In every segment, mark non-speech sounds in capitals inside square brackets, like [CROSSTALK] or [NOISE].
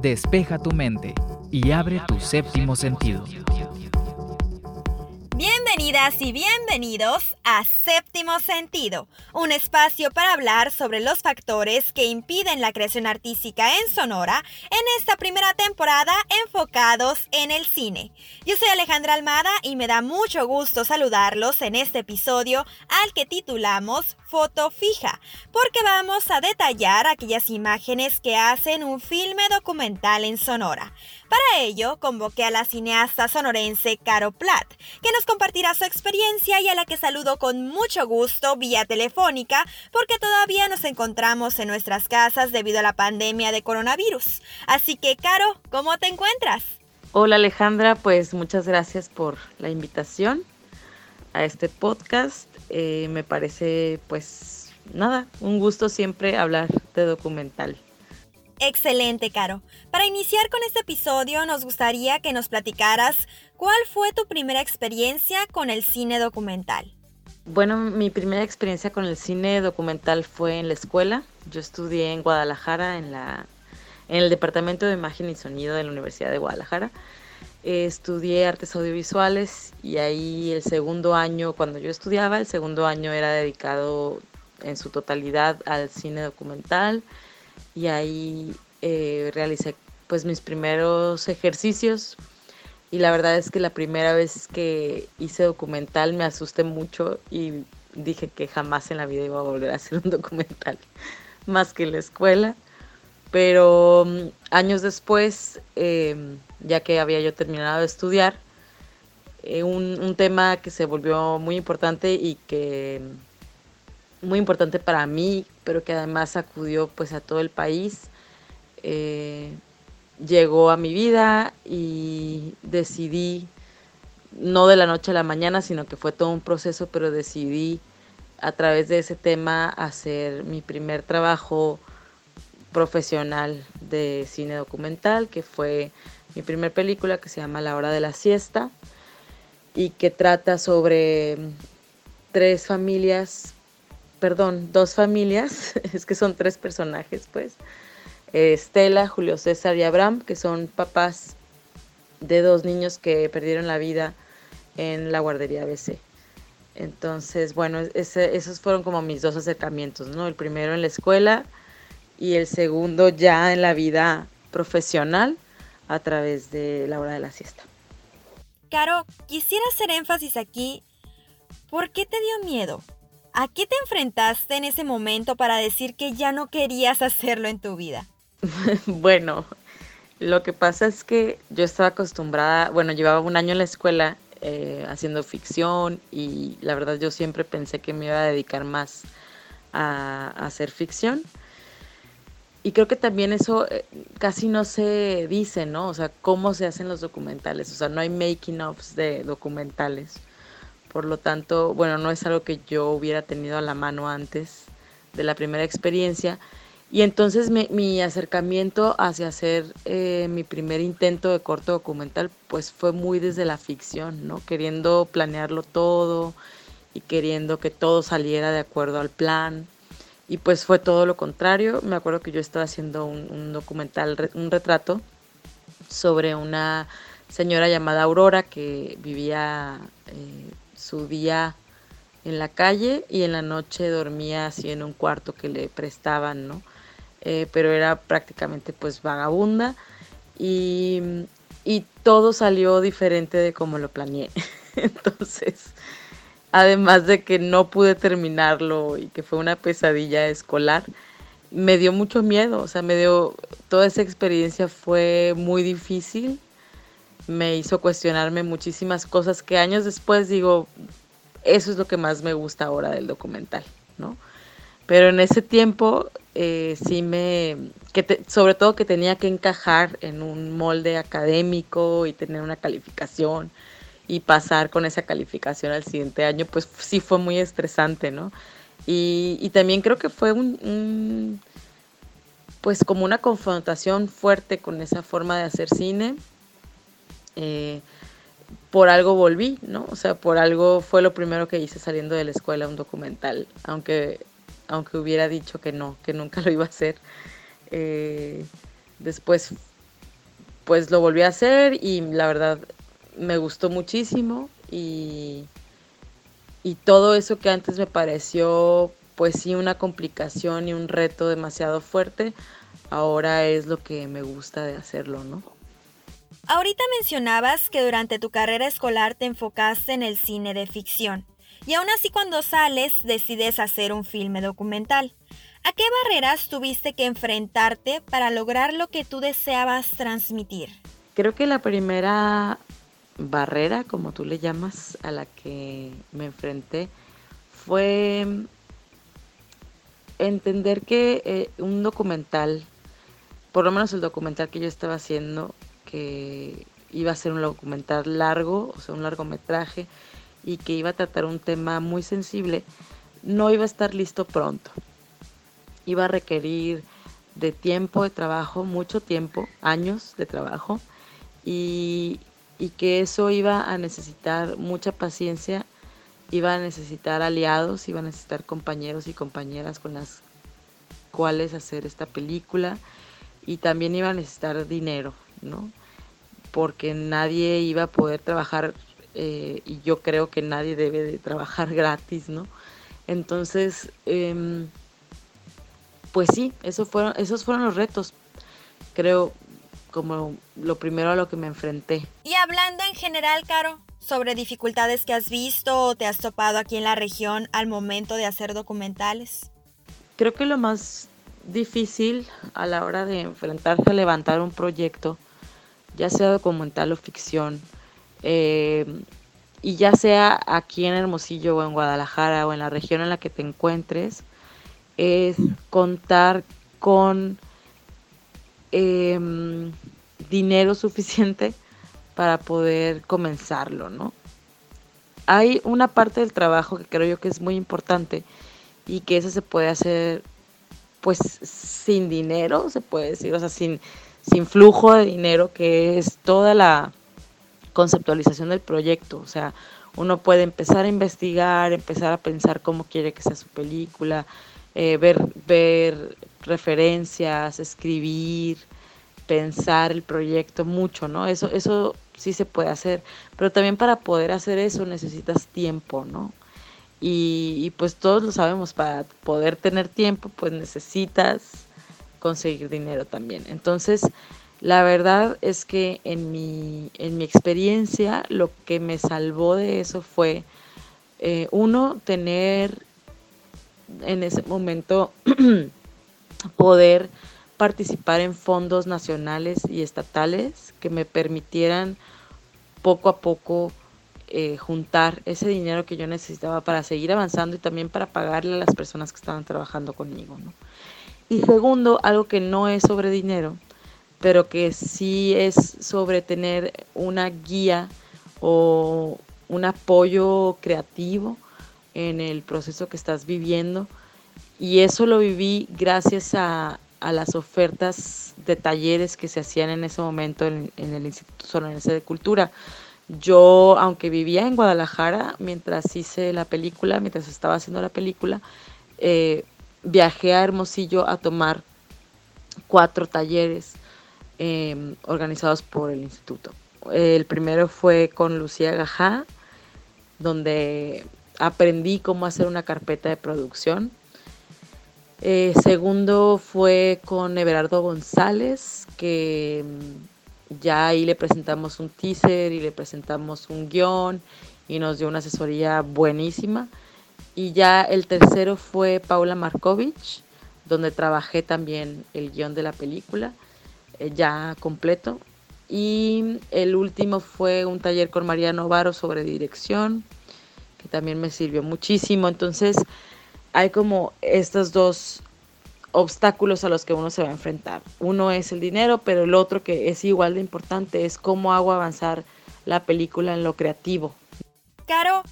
despeja tu mente y abre tu séptimo sentido. Bienvenidas y bienvenidos a Séptimo Sentido, un espacio para hablar sobre los factores que impiden la creación artística en Sonora en esta primera temporada enfocados en el cine. Yo soy Alejandra Almada y me da mucho gusto saludarlos en este episodio al que titulamos Foto Fija, porque vamos a detallar aquellas imágenes que hacen un filme documental en Sonora. Para ello, convoqué a la cineasta sonorense Caro Platt, que nos compartirá su experiencia y a la que saludo con mucho gusto vía telefónica porque todavía nos encontramos en nuestras casas debido a la pandemia de coronavirus. Así que, Caro, ¿cómo te encuentras? Hola Alejandra, pues muchas gracias por la invitación a este podcast. Eh, me parece, pues, nada, un gusto siempre hablar de documental. Excelente, Caro. Para iniciar con este episodio nos gustaría que nos platicaras cuál fue tu primera experiencia con el cine documental. Bueno, mi primera experiencia con el cine documental fue en la escuela. Yo estudié en Guadalajara, en, la, en el Departamento de Imagen y Sonido de la Universidad de Guadalajara. Estudié artes audiovisuales y ahí el segundo año, cuando yo estudiaba, el segundo año era dedicado en su totalidad al cine documental y ahí eh, realicé pues mis primeros ejercicios. Y la verdad es que la primera vez que hice documental me asusté mucho y dije que jamás en la vida iba a volver a hacer un documental [LAUGHS] más que en la escuela. Pero mm, años después em, ya que había yo terminado de estudiar eh, un, un tema que se volvió muy importante y que muy importante para mí, pero que además acudió pues a todo el país. Eh, llegó a mi vida y decidí, no de la noche a la mañana, sino que fue todo un proceso, pero decidí a través de ese tema hacer mi primer trabajo profesional de cine documental, que fue mi primer película que se llama La hora de la siesta y que trata sobre tres familias perdón, dos familias, [LAUGHS] es que son tres personajes, pues. Estela, Julio César y Abraham, que son papás de dos niños que perdieron la vida en la guardería ABC. Entonces, bueno, esos fueron como mis dos acercamientos, ¿no? El primero en la escuela y el segundo ya en la vida profesional a través de la hora de la siesta. Caro, quisiera hacer énfasis aquí. ¿Por qué te dio miedo? ¿A qué te enfrentaste en ese momento para decir que ya no querías [LAUGHS] hacerlo en tu vida? [LAUGHS] bueno, lo que pasa es que yo estaba acostumbrada, bueno, llevaba un año en la escuela eh, haciendo ficción y la verdad yo siempre pensé que me iba a dedicar más a, hacer ficción. Y creo que también eso eh, casi no se dice, ¿no? O sea, cómo se hacen los documentales. O sea, no hay making ofs de documentales. Por lo tanto, bueno, no es algo que yo hubiera tenido a la mano antes de la primera experiencia. Y entonces mi, acercamiento hacia hacer eh, mi primer intento de corto documental, pues fue muy desde la ficción, ¿no? Queriendo planearlo todo y queriendo que todo saliera de acuerdo al plan. Y pues fue todo lo contrario. Me acuerdo que yo estaba haciendo un, documental, un retrato sobre una señora llamada Aurora que vivía eh, su día en la calle y en la noche dormía así en un cuarto que le prestaban, ¿no? Eh, pero era prácticamente pues vagabunda y, y todo salió diferente de como lo planeé. [LAUGHS] Entonces, además de que no pude terminarlo y que fue una pesadilla escolar, me dio mucho miedo, o sea, me dio, toda esa experiencia fue muy difícil me hizo cuestionarme muchísimas cosas que años después digo, eso es lo que más me gusta ahora del documental, ¿no? Pero en ese tiempo eh, sí me, que sobre todo que tenía que encajar en un molde académico y tener una calificación y pasar con esa calificación al siguiente año, pues sí fue muy estresante, ¿no? Y, también creo que fue un, pues como una confrontación fuerte con esa forma de hacer cine eh, por algo volví, ¿no? O sea, por algo fue lo primero que hice saliendo de la escuela, un documental, aunque, aunque hubiera dicho que no, que nunca lo iba a hacer. Eh, después pues lo volví a hacer y la verdad me gustó muchísimo y, y todo eso que antes me pareció pues sí una complicación y un reto demasiado fuerte, ahora es lo que me gusta de hacerlo, ¿no? Ahorita mencionabas que durante tu carrera escolar te enfocaste en el cine de ficción y aún así cuando sales decides hacer un filme documental. ¿A qué barreras tuviste que enfrentarte para lograr lo que tú deseabas transmitir? Creo que la primera barrera, como tú le llamas, a la que me enfrenté fue entender que eh, un documental, por lo menos el documental que yo estaba haciendo, que iba a ser un documental largo, o sea, un largometraje, y que iba a tratar un tema muy sensible, no iba a estar listo pronto. Iba a requerir de tiempo de trabajo, mucho tiempo, años de trabajo, y, y que eso iba a necesitar mucha paciencia, iba a necesitar aliados, iba a necesitar compañeros y compañeras con las cuales hacer esta película, y también iba a necesitar dinero, ¿no? Porque nadie iba a poder trabajar eh, y yo creo que nadie debe de trabajar [LAUGHS] gratis, ¿no? Entonces, em, pues sí, eso fueron, esos fueron los retos, creo, como lo primero a lo que me enfrenté. Y hablando en general, Caro, sobre dificultades que has visto o te has topado aquí en la región al momento de hacer documentales. Creo que lo más difícil a la hora de enfrentarse a levantar un proyecto, ya sea documental o ficción, eh, y ya sea aquí en Hermosillo o en Guadalajara o en la región en la que te encuentres, es contar con em, dinero suficiente para poder comenzarlo, ¿no? Hay una parte del trabajo que creo yo que es muy importante y que eso se puede hacer pues sin dinero, se puede decir, o sea, sin, sin flujo de dinero, que es toda la conceptualización del proyecto. O sea, uno puede empezar a investigar, empezar a pensar cómo quiere que sea su película, eh, ver, ver referencias, escribir, pensar el proyecto mucho, ¿no? Eso, eso sí se puede hacer, pero también para poder hacer eso necesitas tiempo, ¿no? Y, pues todos lo sabemos, para poder tener tiempo pues necesitas conseguir dinero también. Entonces, la verdad es que en mi, en mi experiencia lo que me salvó de eso fue, eh, uno, tener en ese momento [CLEARS THROAT] poder participar en fondos nacionales y estatales que me permitieran poco a poco eh, juntar ese dinero que yo necesitaba para seguir avanzando y también para pagarle a las personas que estaban trabajando conmigo. Y segundo, algo que no es sobre dinero, pero que sí es sobre tener una guía o un apoyo creativo en el proceso que estás viviendo. Y eso lo viví gracias a, las ofertas de talleres que se hacían en ese momento en, el Instituto Sonorense de Cultura. Yo, aunque vivía en Guadalajara, mientras hice la película, mientras estaba haciendo la película, eh, viajé a Hermosillo a tomar cuatro talleres Em, organizados por el instituto. El primero fue con Lucía Gajá, donde aprendí cómo hacer una carpeta de producción. Eh, segundo fue con Everardo González, que em, ya ahí le presentamos un teaser y le presentamos un guion y nos dio una asesoría buenísima. Y ya el tercero fue Paula Markovich, donde trabajé también el guion de la película. Eh, ya completo. Y el último fue un taller con María Novaro sobre dirección, que también me sirvió muchísimo. Entonces, hay como estos dos obstáculos a los que uno se va a enfrentar. Uno es el dinero, pero el otro que es igual de importante es cómo hago avanzar la película en lo creativo. Caro,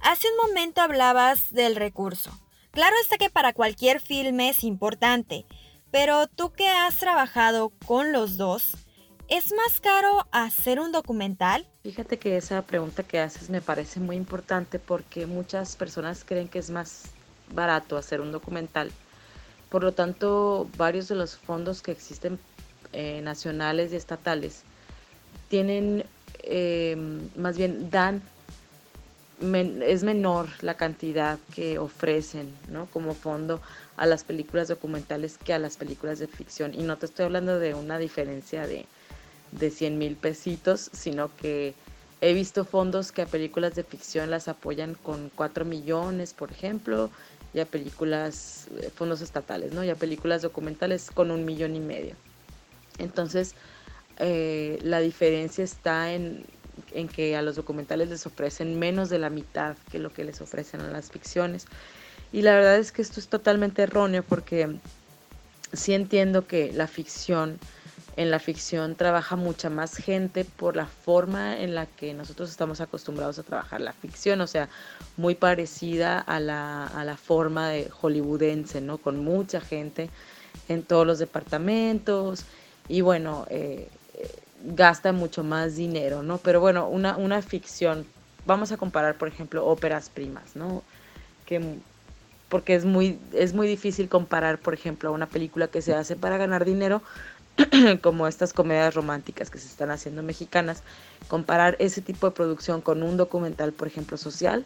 hace un momento hablabas del recurso. Claro está que para cualquier filme es importante, pero tú que has trabajado con los dos, ¿es más caro hacer un documental? Fíjate que esa pregunta que haces me parece muy importante porque muchas personas creen que es más barato hacer un documental. Por lo tanto, varios de los fondos que existen eh, nacionales y estatales tienen, eh, más bien dan, es menor la cantidad que ofrecen ¿no? como fondo a las películas documentales que a las películas de ficción. Y no te estoy hablando de una diferencia de, de 100 mil pesitos, sino que he visto fondos que a películas de ficción las apoyan con 4 millones, por ejemplo, y a películas, eh, fondos estatales, ¿no? Y a películas documentales con un millón y medio. Entonces, eh, la diferencia está en, en, que a los documentales les ofrecen menos de la mitad que lo que les ofrecen a las ficciones. Y la verdad es que esto es totalmente erróneo porque sí entiendo que la ficción, en la ficción trabaja mucha más gente por la forma en la que nosotros estamos acostumbrados a trabajar la ficción, o sea, muy parecida a la, a la forma de hollywoodense, ¿no? Con mucha gente en todos los departamentos y bueno, eh, gasta mucho más dinero, ¿no? Pero bueno, una, una ficción, vamos a comparar, por ejemplo, óperas primas, ¿no? Que, porque es muy, es muy difícil comparar, por ejemplo, una película que se hace para ganar dinero, [CLEARS THROAT] como estas comedias románticas que se están haciendo mexicanas, comparar ese tipo de producción con un documental, por ejemplo, social,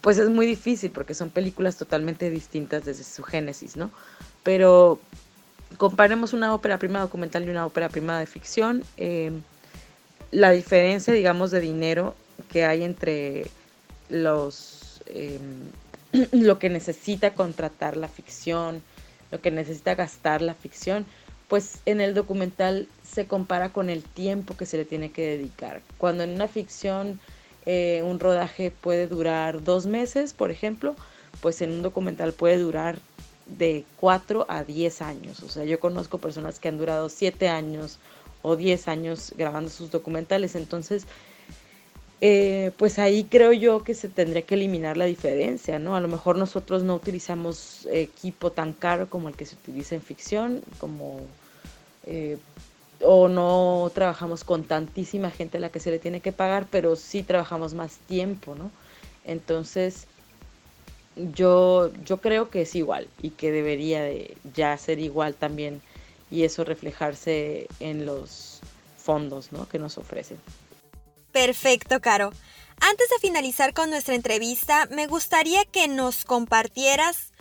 pues es muy difícil porque son películas totalmente distintas desde su génesis, ¿no? Pero comparemos una ópera prima documental y una ópera prima de ficción, eh, la diferencia, digamos, de dinero que hay entre los eh, [CLEARS THROAT] lo que necesita contratar la ficción, lo que necesita gastar la ficción, pues en el documental se compara con el tiempo que se le tiene que dedicar. Cuando en una ficción eh, un rodaje puede durar dos meses, por ejemplo, pues en un documental puede durar de 4 a 10 años. O sea, yo conozco personas que han durado 7 años o 10 años grabando sus documentales. Entonces, eh, pues ahí creo yo que se tendría que eliminar la diferencia, ¿no? A lo mejor nosotros no utilizamos equipo tan caro como el que se utiliza en ficción, como... Eh, o no trabajamos con tantísima gente a la que se le tiene que pagar, pero sí trabajamos más tiempo, ¿no? Entonces, yo, yo creo que es igual y que debería de ya ser igual también y eso reflejarse en los fondos ¿no? que nos ofrecen. Perfecto, Caro. Antes de finalizar con nuestra entrevista, me gustaría que nos compartieras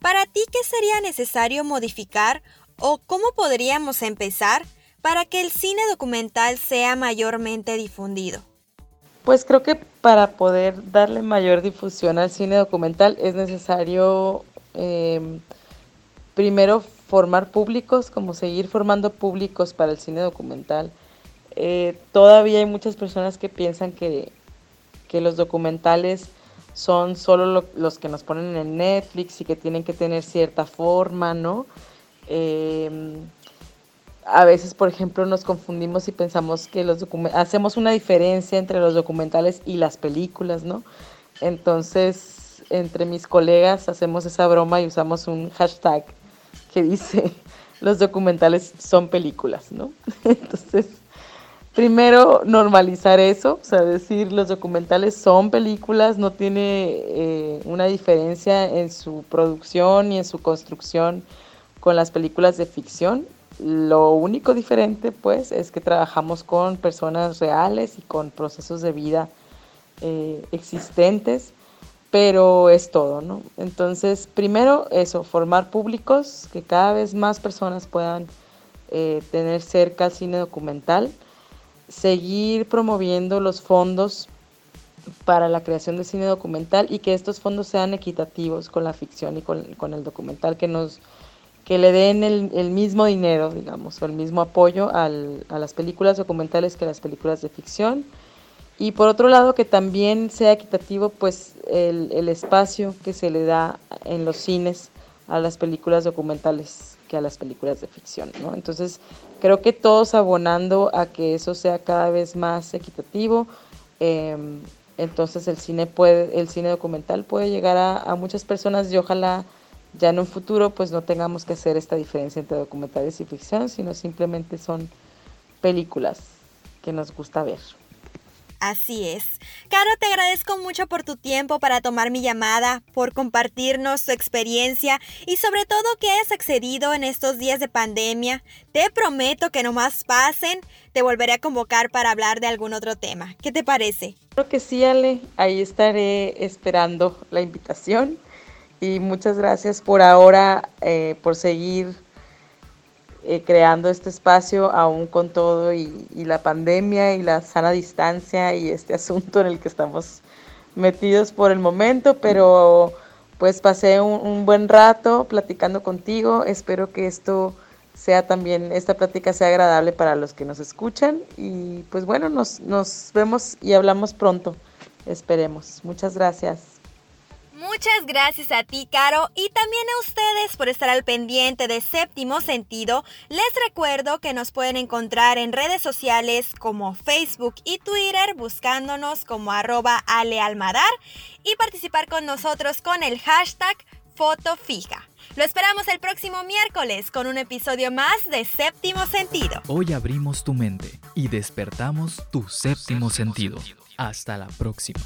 para ti qué sería necesario modificar o cómo podríamos empezar para que el cine documental sea mayormente difundido. Pues creo que para poder darle mayor difusión al cine documental es necesario em, primero formar públicos, como seguir formando públicos para el cine documental. Eh, todavía hay muchas personas que piensan que, los documentales son solo los que nos ponen en Netflix y que tienen que tener cierta forma, ¿no? Em, a veces, por ejemplo, nos confundimos y pensamos que los hacemos una diferencia entre los documentales y las películas, ¿no? Entonces, entre mis colegas hacemos esa broma y usamos un hashtag que dice [LAUGHS] los documentales son películas, ¿no? [LAUGHS] Entonces, primero normalizar eso, o sea, decir los documentales son películas, no tiene eh, una diferencia en su producción y en su construcción con las películas de ficción lo único diferente, pues, es que trabajamos con personas reales y con procesos de vida eh, existentes, pero es todo, ¿no? Entonces, primero eso, formar públicos, que cada vez más personas puedan eh, tener cerca el cine documental, seguir promoviendo los fondos para la creación de cine documental y que estos fondos sean equitativos con la ficción y con, con el documental, que nos que le den el, mismo dinero, digamos, o el mismo apoyo a las películas documentales que a las películas de ficción. Y por otro lado, que también sea equitativo pues el, espacio que se le da en los cines a las películas documentales que a las películas de ficción, ¿no? Entonces, creo que todos abonando a que eso sea cada vez más equitativo, em, entonces el cine puede, el cine documental puede llegar a, a muchas personas y ojalá ya en un futuro pues no tengamos que hacer esta diferencia entre documentales y ficción, sino simplemente son películas que nos gusta ver. Así es. Caro, te agradezco mucho por tu tiempo para tomar mi llamada, por compartirnos tu experiencia y sobre todo que has accedido en estos días de pandemia. Te prometo que no más pasen, te volveré a convocar para hablar de algún otro tema. ¿Qué te parece? Creo que sí, Ale. Ahí estaré esperando la invitación. Y muchas gracias por ahora, eh, por seguir eh, creando este espacio aún con todo y, la pandemia y la sana distancia y este [LAUGHS] asunto en el que estamos metidos por el momento, pero pues pasé un, buen rato platicando contigo. Espero que esto sea también, esta plática sea agradable para los que nos escuchan y pues bueno, nos, nos vemos y hablamos pronto. Esperemos. Muchas gracias. Muchas gracias a ti, Caro, y también a ustedes por estar al pendiente de Séptimo Sentido. Les recuerdo que nos pueden encontrar en redes sociales como Facebook y Twitter buscándonos como arroba alealmadar y participar con nosotros con el hashtag fotofija. Lo esperamos el próximo miércoles con un episodio más de Séptimo Sentido. Hoy abrimos tu mente y despertamos tu séptimo sentido. Hasta la próxima.